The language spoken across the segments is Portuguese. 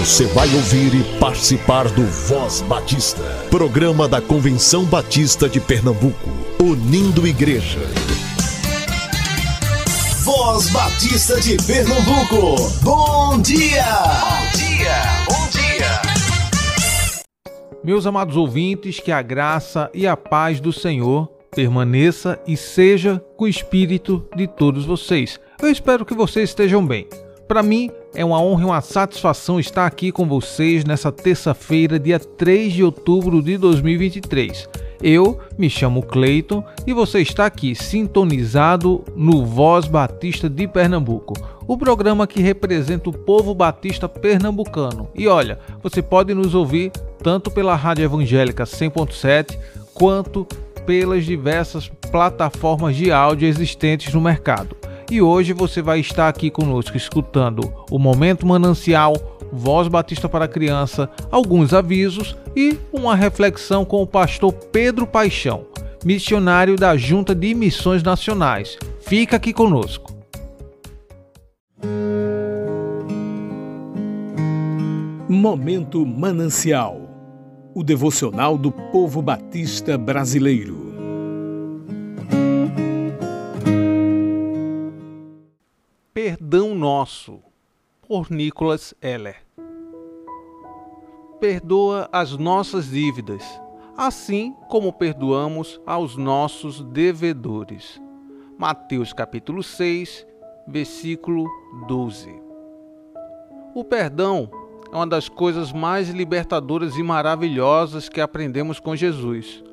Você vai ouvir e participar do Voz Batista, programa da Convenção Batista de Pernambuco, unindo igreja. Voz Batista de Pernambuco, bom dia! Bom dia, bom dia! Meus amados ouvintes, que a graça e a paz do Senhor permaneça e seja com o espírito de todos vocês. Eu espero que vocês estejam bem. Para mim, é uma honra e uma satisfação estar aqui com vocês nessa terça-feira, dia 3 de outubro de 2023. Eu me chamo Cleiton e você está aqui sintonizado no Voz Batista de Pernambuco, o programa que representa o povo batista pernambucano. E olha, você pode nos ouvir tanto pela Rádio Evangélica 100.7 quanto pelas diversas plataformas de áudio existentes no mercado e hoje você vai estar aqui conosco escutando o Momento Manancial, Voz Batista para Criança, alguns avisos e uma reflexão com o pastor Pedro Paixão, missionário da Junta de Missões Nacionais. Fica aqui conosco. Momento Manancial o devocional do povo batista brasileiro. Perdão Nosso, por Nicholas Heller. Perdoa as nossas dívidas, assim como perdoamos aos nossos devedores. Mateus capítulo 6, versículo 12. O perdão é uma das coisas mais libertadoras e maravilhosas que aprendemos com Jesus.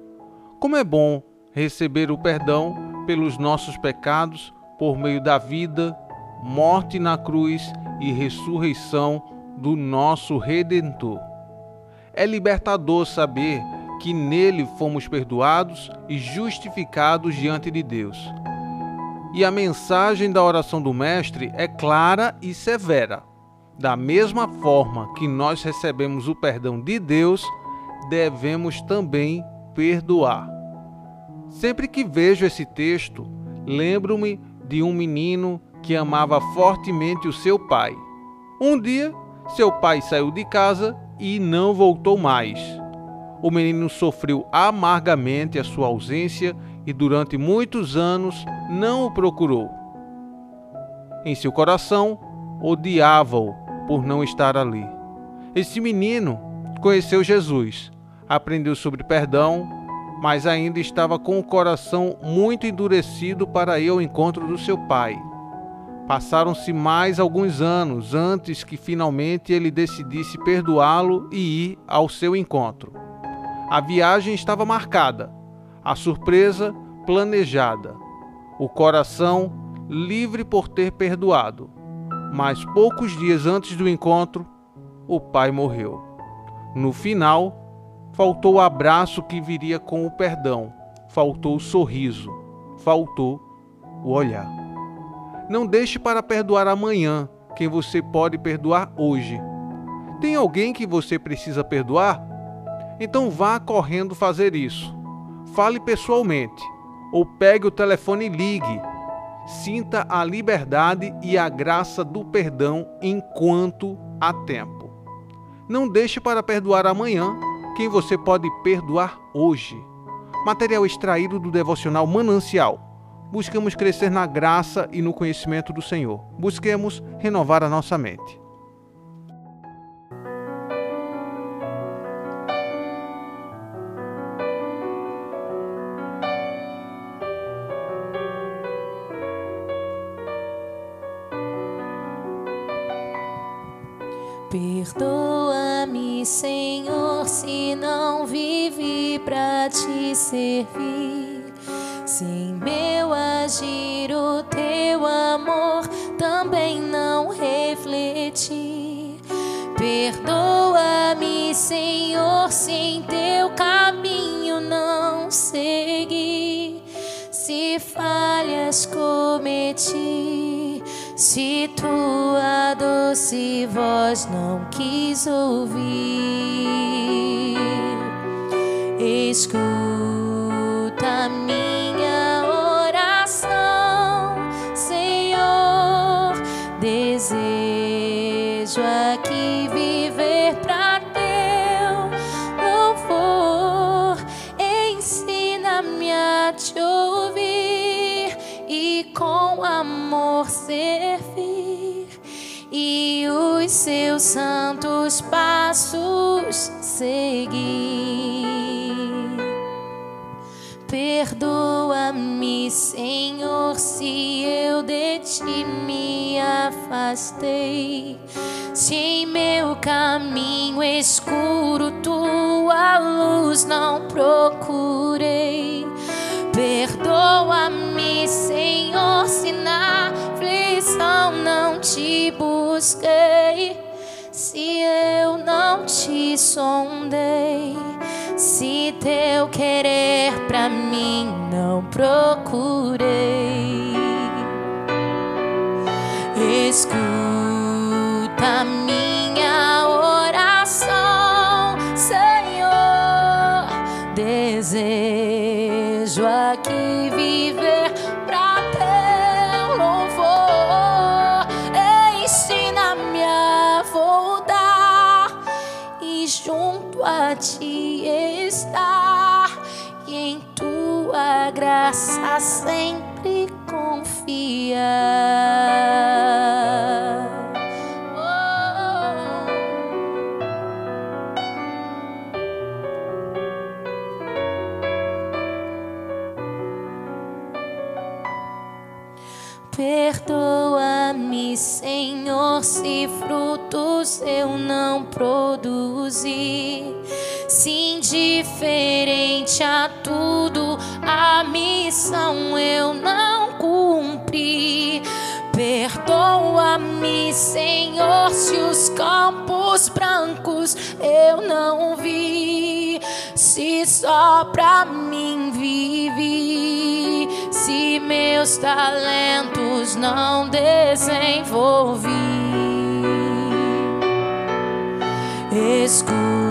Como é bom receber o perdão pelos nossos pecados por meio da vida morte na cruz e ressurreição do nosso Redentor. É libertador saber que nele fomos perdoados e justificados diante de Deus. E a mensagem da oração do Mestre é clara e severa. Da mesma forma que nós recebemos o perdão de Deus, devemos também perdoar. Sempre que vejo esse texto, lembro-me de um menino que amava fortemente o seu pai. Um dia, seu pai saiu de casa e não voltou mais. O menino sofreu amargamente a sua ausência e durante muitos anos não o procurou. Em seu coração, odiava-o por não estar ali. Esse menino conheceu Jesus, aprendeu sobre perdão, mas ainda estava com o coração muito endurecido para ir ao encontro do seu pai. Passaram-se mais alguns anos antes que finalmente ele decidisse perdoá-lo e ir ao seu encontro. A viagem estava marcada, a surpresa planejada, o coração livre por ter perdoado. Mas poucos dias antes do encontro, o pai morreu. No final, faltou o abraço que viria com o perdão, faltou o sorriso, faltou o olhar. Não deixe para perdoar amanhã quem você pode perdoar hoje. Tem alguém que você precisa perdoar? Então vá correndo fazer isso. Fale pessoalmente ou pegue o telefone e ligue. Sinta a liberdade e a graça do perdão enquanto há tempo. Não deixe para perdoar amanhã quem você pode perdoar hoje. Material extraído do devocional Manancial buscamos crescer na graça e no conhecimento do Senhor. Busquemos renovar a nossa mente. Perdoa-me, Senhor, se não vivi para te servir cometi, se tua doce voz não quis ouvir. Escuta-me. Seguir. Perdoa-me, Senhor, se eu de ti me afastei. Se em meu caminho escuro tua luz não procurei. Perdoa-me, sondei se teu querer pra mim não procurei. Escuta graça sempre confiar. Oh. Perdoa-me, Senhor, se frutos eu não produzi. Se indiferente a tudo, a missão eu não cumpri. Perdoa-me, Senhor, se os campos brancos eu não vi. Se só pra mim vivi, se meus talentos não desenvolvi. Escuta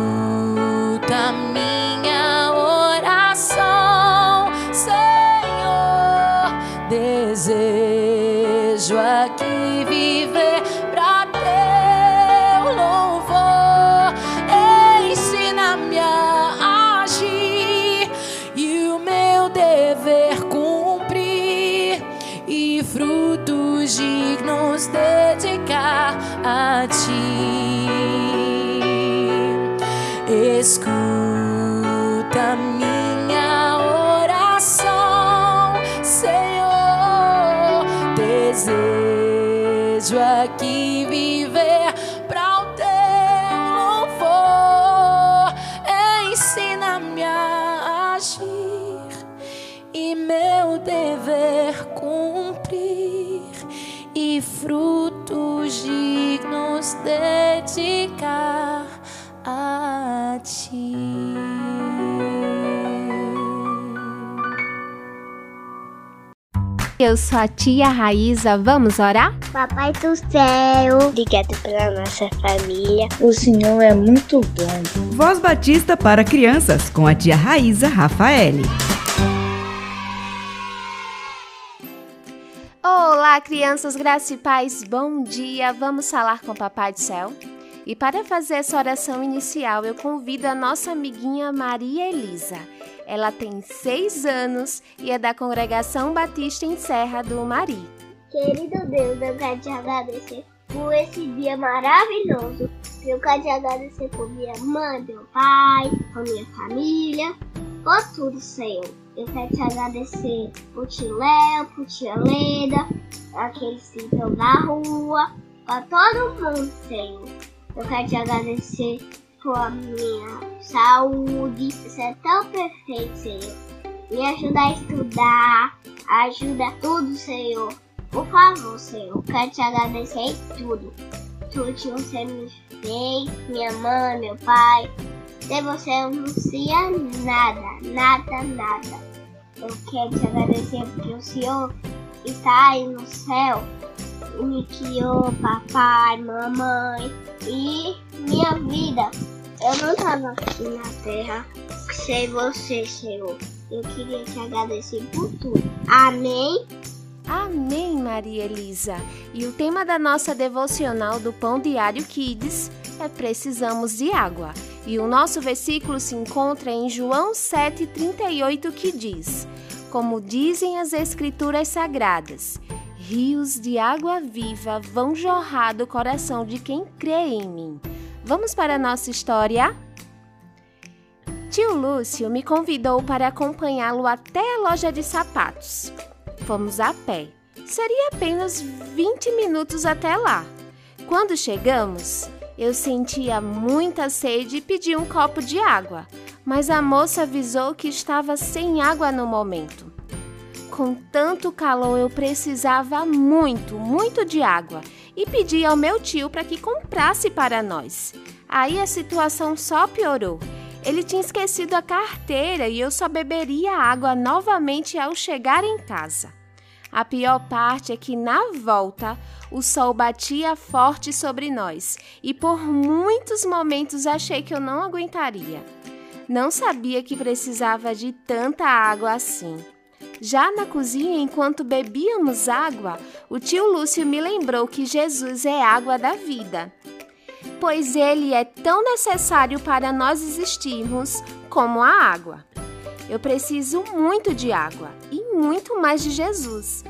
Eu sou a tia Raíza, vamos orar? Papai do céu, obrigado pela nossa família. O Senhor é muito bom. Voz Batista para crianças com a tia Raíza Rafaele. Olá, crianças, graças e paz, bom dia. Vamos falar com o Papai do Céu? E para fazer essa oração inicial, eu convido a nossa amiguinha Maria Elisa. Ela tem seis anos e é da Congregação Batista em Serra do Mari. Querido Deus, eu quero te agradecer por esse dia maravilhoso. Eu quero te agradecer por minha mãe, meu pai, por minha família, por tudo, Senhor. Eu quero te agradecer por tio Léo, por tia Leda, aqueles que estão na rua, para todo mundo, Senhor. Eu quero te agradecer por minha saúde. Você é tão perfeito, Senhor. Me ajuda a estudar, ajuda tudo, Senhor. Por favor, Senhor, quero te agradecer em tudo. Tudo que você me fez, minha mãe, meu pai. Sem você eu não seria nada, nada, nada. Eu quero te agradecer porque o Senhor está aí no céu criou, papai, mamãe e minha vida. Eu não estava aqui na terra sem você, Senhor. Eu queria te agradecer por tudo. Amém. Amém, Maria Elisa. E o tema da nossa devocional do Pão Diário Kids é Precisamos de Água. E o nosso versículo se encontra em João 7,38, que diz: Como dizem as Escrituras Sagradas, rios de água viva vão jorrar do coração de quem crê em mim. Vamos para a nossa história? Tio Lúcio me convidou para acompanhá-lo até a loja de sapatos. Fomos a pé. Seria apenas 20 minutos até lá. Quando chegamos, eu sentia muita sede e pedi um copo de água, mas a moça avisou que estava sem água no momento. Com tanto calor, eu precisava muito, muito de água e pedi ao meu tio para que comprasse para nós. Aí a situação só piorou. Ele tinha esquecido a carteira e eu só beberia água novamente ao chegar em casa. A pior parte é que na volta o sol batia forte sobre nós e por muitos momentos achei que eu não aguentaria. Não sabia que precisava de tanta água assim. Já na cozinha, enquanto bebíamos água, o tio Lúcio me lembrou que Jesus é água da vida pois ele é tão necessário para nós existirmos como a água. Eu preciso muito de água e muito mais de Jesus.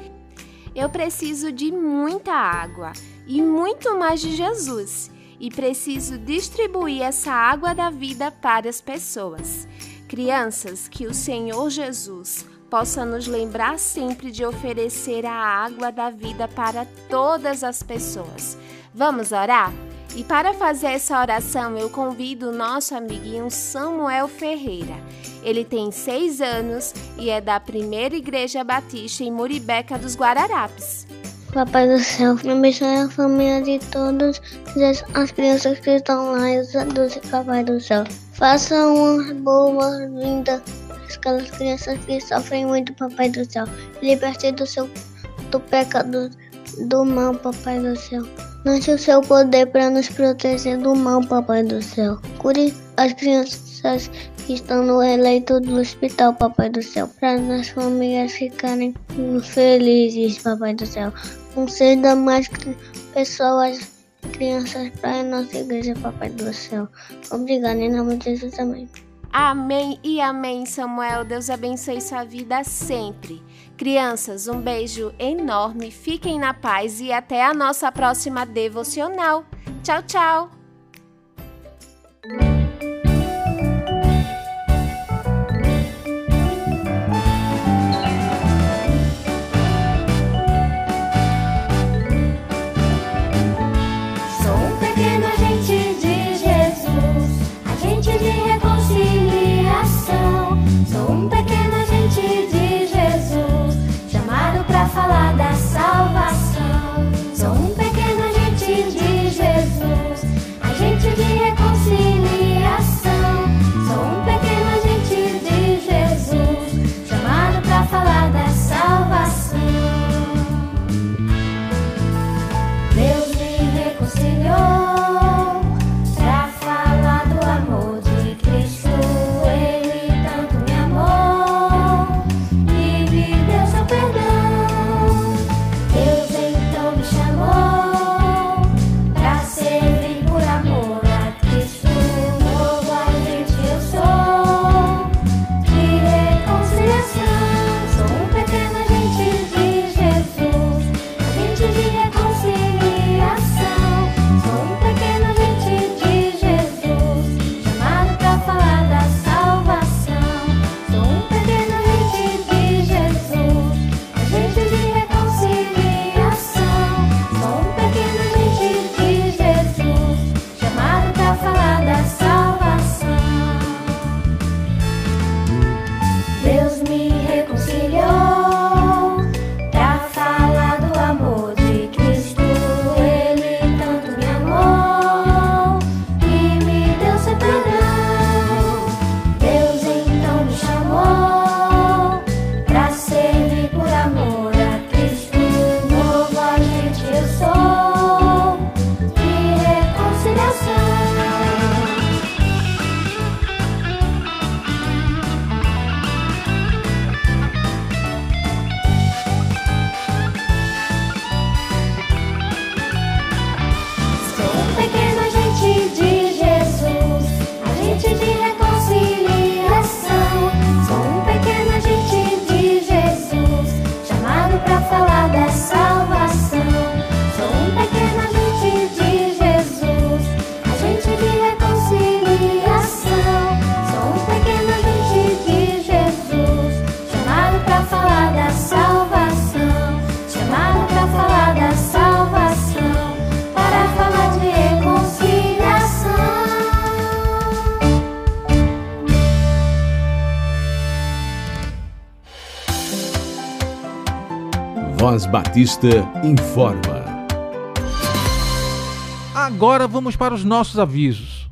Eu preciso de muita água e muito mais de Jesus. E preciso distribuir essa água da vida para as pessoas. Crianças, que o Senhor Jesus possa nos lembrar sempre de oferecer a água da vida para todas as pessoas. Vamos orar? E para fazer essa oração, eu convido o nosso amiguinho Samuel Ferreira. Ele tem seis anos e é da Primeira Igreja Batista em Muribeca dos Guararapes. Papai do céu, abençoe a família de todas as crianças que estão lá e adultos, Papai do céu. Faça uma boa vinda aquelas crianças que sofrem muito, Papai do céu. Liberte do seu do pecado do mal, Papai do céu. Lance o seu poder para nos proteger do mal, Papai do céu. Cure as crianças que estão no leito do hospital, Papai do céu, para as famílias ficarem felizes, Papai do céu. Conceda mais pessoas, crianças para a nossa igreja, Papai do céu. Obrigado, em nome de Jesus também. Amém e amém, Samuel. Deus abençoe sua vida sempre. Crianças, um beijo enorme, fiquem na paz e até a nossa próxima devocional. Tchau, tchau! Batista informa. Agora vamos para os nossos avisos.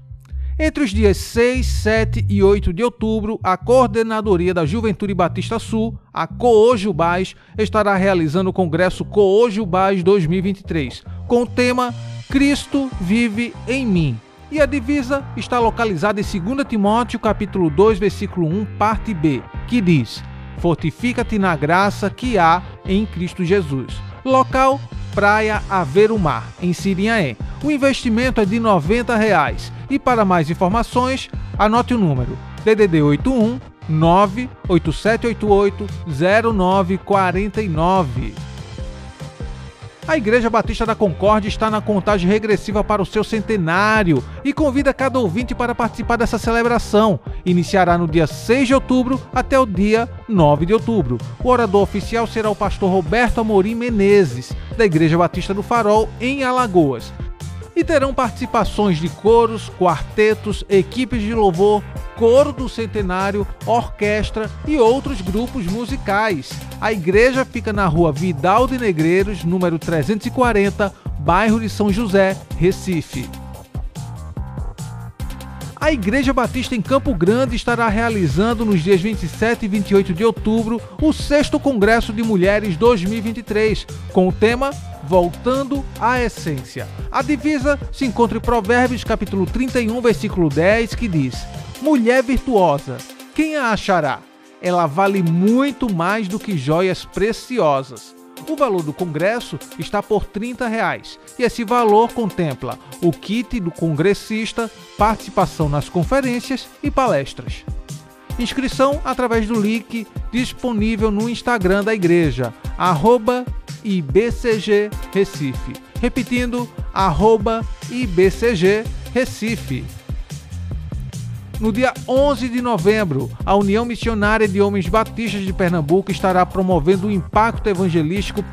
Entre os dias 6, 7 e 8 de outubro, a Coordenadoria da Juventude Batista Sul, a Coojubás, estará realizando o Congresso Coojubás 2023, com o tema Cristo vive em mim. E a divisa está localizada em 2 Timóteo capítulo 2, versículo 1, parte B, que diz: Fortifica-te na graça que há em Cristo Jesus. Local: Praia Aveiro Mar, em Sirinhaé. O investimento é de 90 reais. E para mais informações, anote o número DDD 81 98788 0949. A Igreja Batista da Concórdia está na contagem regressiva para o seu centenário e convida cada ouvinte para participar dessa celebração. Iniciará no dia 6 de outubro até o dia 9 de outubro. O orador oficial será o pastor Roberto Amorim Menezes, da Igreja Batista do Farol, em Alagoas e terão participações de coros, quartetos, equipes de louvor, coro do centenário, orquestra e outros grupos musicais. A igreja fica na rua Vidal de Negreiros, número 340, bairro de São José, Recife. A Igreja Batista em Campo Grande estará realizando nos dias 27 e 28 de outubro o 6 Congresso de Mulheres 2023, com o tema Voltando à Essência. A divisa se encontra em Provérbios capítulo 31, versículo 10, que diz: Mulher virtuosa, quem a achará? Ela vale muito mais do que joias preciosas. O valor do congresso está por 30 reais, e esse valor contempla o kit do congressista, participação nas conferências e palestras. Inscrição através do link disponível no Instagram da igreja, arroba IBCG Recife. Repetindo, arroba IBCG Recife. No dia 11 de novembro, a União Missionária de Homens Batistas de Pernambuco estará promovendo o impacto evangelístico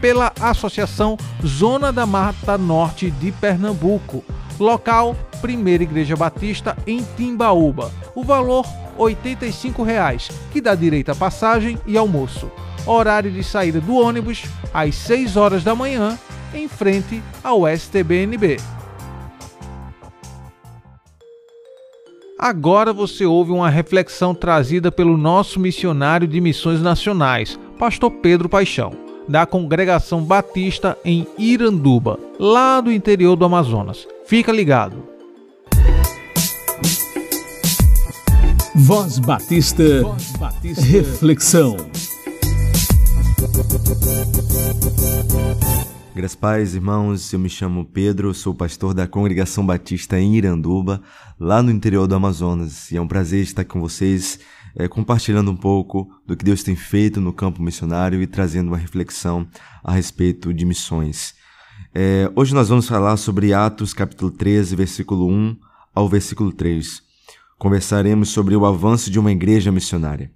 pela Associação Zona da Mata Norte de Pernambuco. Local, Primeira Igreja Batista em Timbaúba. O valor 85 reais, que dá direito a passagem e almoço. Horário de saída do ônibus às 6 horas da manhã, em frente ao STBNB. Agora você ouve uma reflexão trazida pelo nosso missionário de missões nacionais, Pastor Pedro Paixão, da Congregação Batista em Iranduba, lá do interior do Amazonas. Fica ligado. Voz Batista, Voz Batista. Reflexão. Graças pais, irmãos, eu me chamo Pedro, sou pastor da Congregação Batista em Iranduba, lá no interior do Amazonas, e é um prazer estar com vocês, é, compartilhando um pouco do que Deus tem feito no campo missionário e trazendo uma reflexão a respeito de missões. É, hoje nós vamos falar sobre Atos capítulo 13, versículo 1 ao versículo 3. Conversaremos sobre o avanço de uma igreja missionária.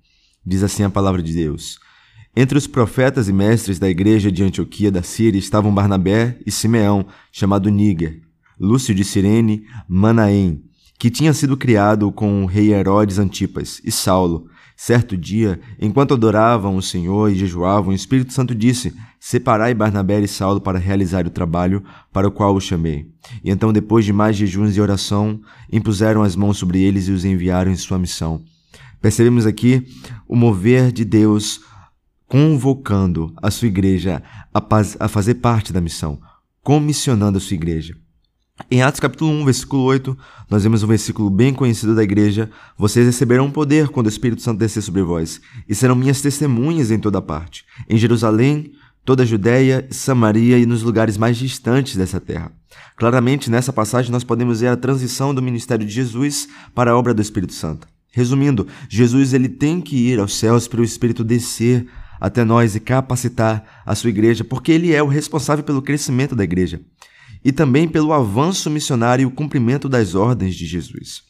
Diz assim a palavra de Deus. Entre os profetas e mestres da igreja de Antioquia da Síria estavam Barnabé e Simeão, chamado Níger, Lúcio de Cirene, Manaém, que tinha sido criado com o rei Herodes Antipas, e Saulo. Certo dia, enquanto adoravam o Senhor e jejuavam, o Espírito Santo disse: Separai Barnabé e Saulo para realizar o trabalho para o qual os chamei. E então, depois de mais jejuns e oração, impuseram as mãos sobre eles e os enviaram em sua missão. Percebemos aqui o mover de Deus convocando a sua igreja a, fazer parte da missão, comissionando a sua igreja. Em Atos capítulo 1, versículo 8, nós vemos um versículo bem conhecido da igreja: Vocês receberão poder quando o Espírito Santo descer sobre vós, e serão minhas testemunhas em toda parte, em Jerusalém, toda a Judéia, Samaria e nos lugares mais distantes dessa terra. Claramente, nessa passagem, nós podemos ver a transição do ministério de Jesus para a obra do Espírito Santo. Resumindo, Jesus ele tem que ir aos céus para o Espírito descer até nós e capacitar a sua igreja, porque ele é o responsável pelo crescimento da igreja e também pelo avanço missionário e o cumprimento das ordens de Jesus.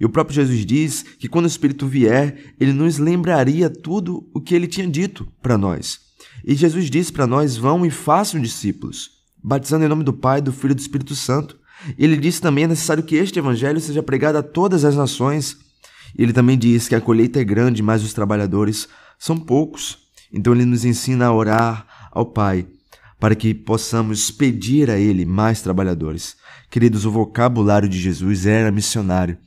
E o próprio Jesus diz que quando o Espírito vier, ele nos lembraria tudo o que ele tinha dito para nós. E Jesus disse para nós: vão e façam discípulos, batizando em nome do Pai, do Filho e do Espírito Santo. Ele disse também é necessário que este evangelho seja pregado a todas as nações. Ele também diz que a colheita é grande, mas os trabalhadores são poucos. Então ele nos ensina a orar, ao Pai para que possamos pedir a Ele mais trabalhadores. Queridos, o vocabulário de Jesus era missionário.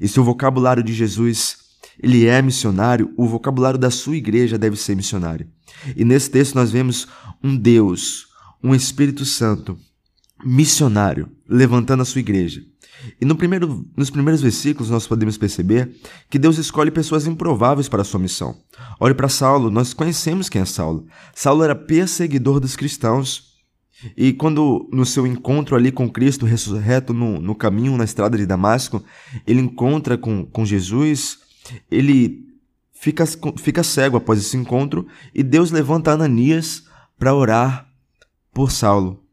E se o vocabulário de Jesus ele é missionário, o vocabulário da sua igreja deve ser missionário. E nesse texto nós vemos um Deus, um Espírito Santo missionário levantando a sua igreja. E no primeiro, nos primeiros versículos nós podemos perceber que Deus escolhe pessoas improváveis para a sua missão. Olhe para Saulo, nós conhecemos quem é Saulo. Saulo era perseguidor dos cristãos. E quando no seu encontro ali com Cristo ressurreto no, no caminho, na estrada de Damasco, ele encontra com, com Jesus, ele fica, fica cego após esse encontro e Deus levanta Ananias para orar por Saulo.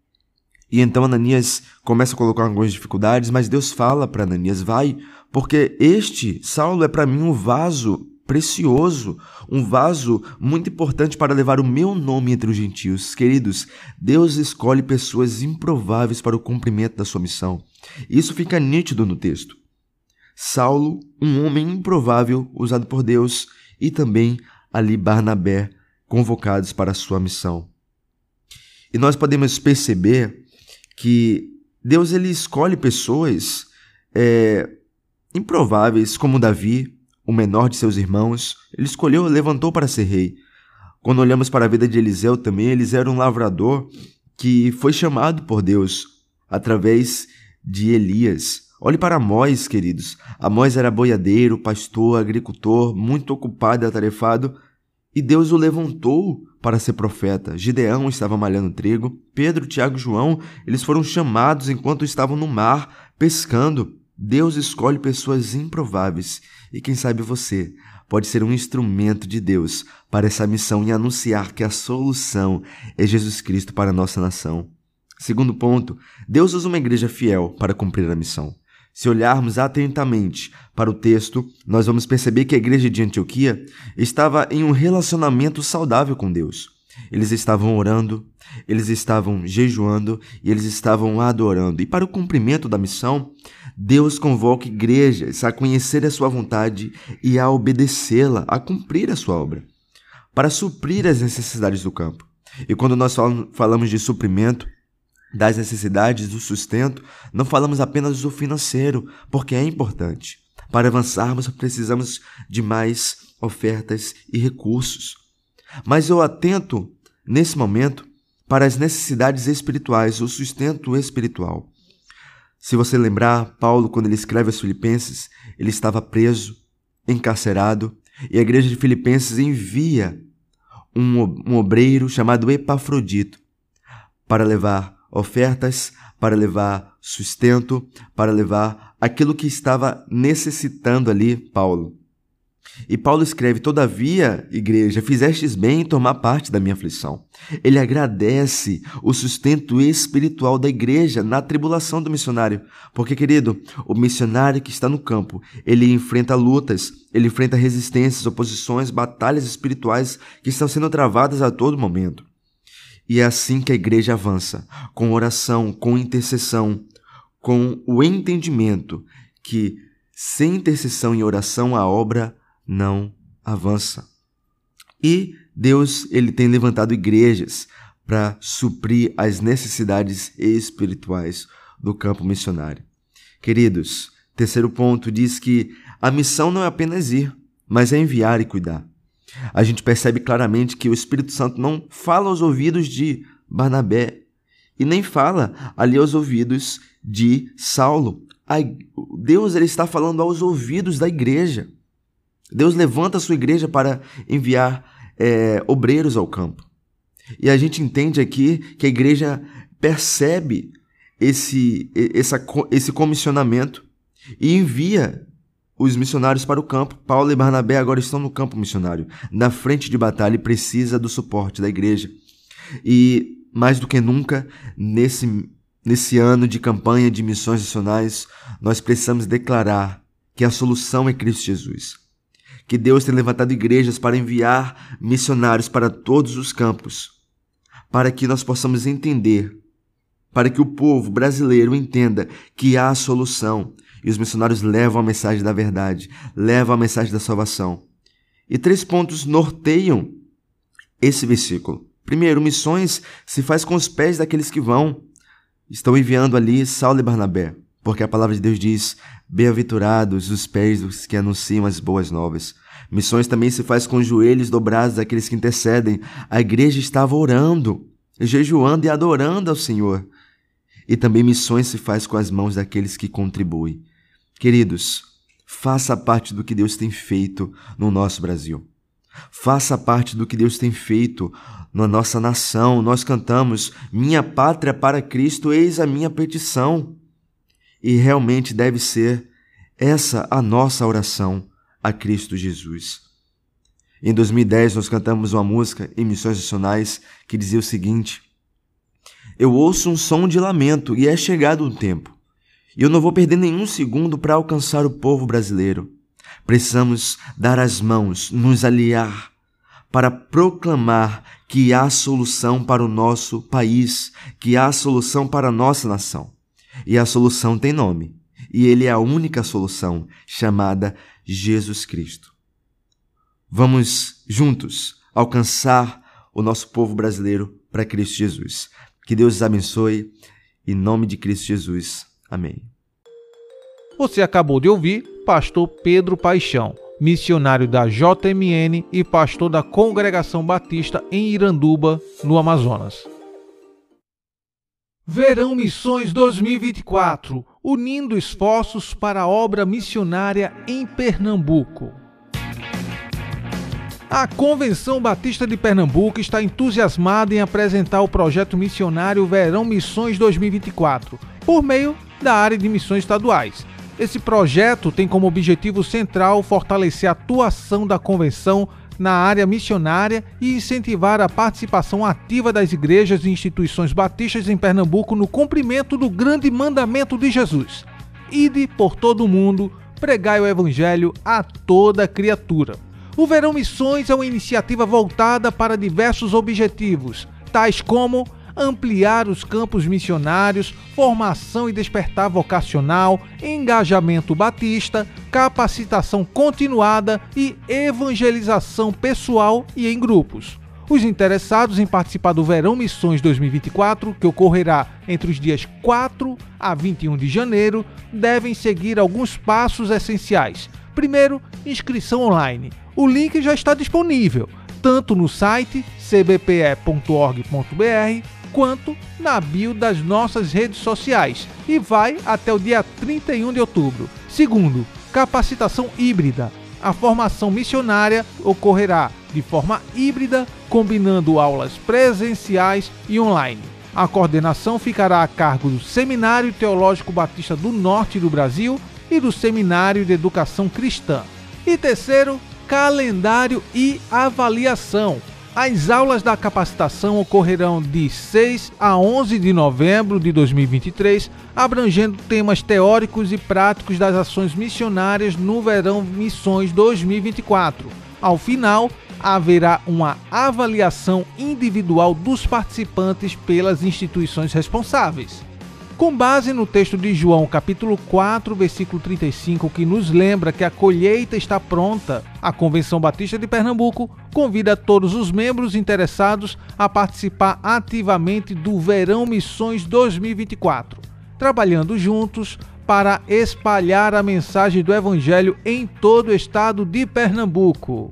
E então Ananias começa a colocar algumas dificuldades, mas Deus fala para Ananias: vai, porque este Saulo é para mim um vaso precioso, um vaso muito importante para levar o meu nome entre os gentios. Queridos, Deus escolhe pessoas improváveis para o cumprimento da sua missão. Isso fica nítido no texto. Saulo, um homem improvável usado por Deus, e também ali Barnabé, convocados para a sua missão. E nós podemos perceber que Deus ele escolhe pessoas é, improváveis, como Davi, o menor de seus irmãos. Ele escolheu, levantou para ser rei. Quando olhamos para a vida de Eliseu também, Eliseu era um lavrador que foi chamado por Deus através de Elias. Olhe para Amós, queridos. Amós era boiadeiro, pastor, agricultor, muito ocupado e atarefado, e Deus o levantou para ser profeta. Gideão estava malhando trigo. Pedro, Tiago e João, eles foram chamados enquanto estavam no mar, pescando. Deus escolhe pessoas improváveis. E quem sabe você pode ser um instrumento de Deus para essa missão e anunciar que a solução é Jesus Cristo para a nossa nação. Segundo ponto, Deus usa uma igreja fiel para cumprir a missão. Se olharmos atentamente para o texto, nós vamos perceber que a igreja de Antioquia estava em um relacionamento saudável com Deus. Eles estavam orando, eles estavam jejuando e eles estavam adorando. E para o cumprimento da missão, Deus convoca igrejas a conhecer a sua vontade e a obedecê-la, a cumprir a sua obra, para suprir as necessidades do campo. E quando nós falamos de suprimento, das necessidades do sustento, não falamos apenas do financeiro, porque é importante. Para avançarmos, precisamos de mais ofertas e recursos. Mas eu atento, nesse momento, para as necessidades espirituais, o sustento espiritual. Se você lembrar, Paulo, quando ele escreve aos Filipenses, ele estava preso, encarcerado, e a igreja de Filipenses envia um, um obreiro chamado Epafrodito para levar ofertas para levar sustento, para levar aquilo que estava necessitando ali Paulo. E Paulo escreve: Todavia, igreja, fizestes bem em tomar parte da minha aflição. Ele agradece o sustento espiritual da igreja na tribulação do missionário. Porque, querido, o missionário que está no campo, ele enfrenta lutas, ele enfrenta resistências, oposições, batalhas espirituais que estão sendo travadas a todo momento. E é assim que a igreja avança, com oração, com intercessão, com o entendimento que sem intercessão e oração a obra não avança. E Deus ele tem levantado igrejas para suprir as necessidades espirituais do campo missionário. Queridos, terceiro ponto diz que a missão não é apenas ir, mas é enviar e cuidar a gente percebe claramente que o Espírito Santo não fala aos ouvidos de Barnabé e nem fala ali aos ouvidos de Saulo. Deus ele está falando aos ouvidos da igreja. Deus levanta a sua igreja para enviar é, obreiros ao campo. E a gente entende aqui que a igreja percebe esse, essa, esse comissionamento e envia os missionários para o campo. Paulo e Barnabé agora estão no campo missionário, na frente de batalha e precisa do suporte da igreja. E mais do que nunca, nesse, nesse ano de campanha de missões nacionais, nós precisamos declarar que a solução é Cristo Jesus. Que Deus tem levantado igrejas para enviar missionários para todos os campos, para que nós possamos entender, para que o povo brasileiro entenda que há solução, e os missionários levam a mensagem da verdade, levam a mensagem da salvação. E três pontos norteiam esse versículo. Primeiro, missões se faz com os pés daqueles que vão. Estão enviando ali Saulo e Barnabé, porque a palavra de Deus diz: Bem-aventurados os pés dos que anunciam as boas novas. Missões também se faz com os joelhos dobrados daqueles que intercedem. A igreja estava orando, jejuando e adorando ao Senhor. E também missões se faz com as mãos daqueles que contribuem. Queridos, faça parte do que Deus tem feito no nosso Brasil. Faça parte do que Deus tem feito na nossa nação. Nós cantamos: Minha pátria para Cristo, eis a minha petição. E realmente deve ser essa a nossa oração a Cristo Jesus. Em 2010, nós cantamos uma música em Missões Nacionais que dizia o seguinte: Eu ouço um som de lamento e é chegado o tempo. E eu não vou perder nenhum segundo para alcançar o povo brasileiro. Precisamos dar as mãos, nos aliar, para proclamar que há solução para o nosso país, que há solução para a nossa nação. E a solução tem nome, e ele é a única solução, chamada Jesus Cristo. Vamos juntos alcançar o nosso povo brasileiro para Cristo Jesus. Que Deus os abençoe. Em nome de Cristo Jesus. Amém. Você acabou de ouvir Pastor Pedro Paixão, missionário da JMN e pastor da Congregação Batista em Iranduba, no Amazonas. Verão Missões 2024 unindo esforços para a obra missionária em Pernambuco. A Convenção Batista de Pernambuco está entusiasmada em apresentar o projeto missionário Verão Missões 2024, por meio da área de missões estaduais. Esse projeto tem como objetivo central fortalecer a atuação da convenção na área missionária e incentivar a participação ativa das igrejas e instituições batistas em Pernambuco no cumprimento do grande mandamento de Jesus: Ide por todo o mundo, pregai o evangelho a toda criatura. O Verão Missões é uma iniciativa voltada para diversos objetivos, tais como ampliar os campos missionários, formação e despertar vocacional, engajamento batista, capacitação continuada e evangelização pessoal e em grupos. Os interessados em participar do Verão Missões 2024, que ocorrerá entre os dias 4 a 21 de janeiro, devem seguir alguns passos essenciais. Primeiro, inscrição online. O link já está disponível, tanto no site cbpe.org.br quanto na bio das nossas redes sociais e vai até o dia 31 de outubro. Segundo, capacitação híbrida. A formação missionária ocorrerá de forma híbrida, combinando aulas presenciais e online. A coordenação ficará a cargo do Seminário Teológico Batista do Norte do Brasil e do Seminário de Educação Cristã. E terceiro, calendário e avaliação. As aulas da capacitação ocorrerão de 6 a 11 de novembro de 2023, abrangendo temas teóricos e práticos das ações missionárias no Verão Missões 2024. Ao final, haverá uma avaliação individual dos participantes pelas instituições responsáveis. Com base no texto de João, capítulo 4, versículo 35, que nos lembra que a colheita está pronta, a Convenção Batista de Pernambuco convida todos os membros interessados a participar ativamente do Verão Missões 2024, trabalhando juntos para espalhar a mensagem do Evangelho em todo o estado de Pernambuco.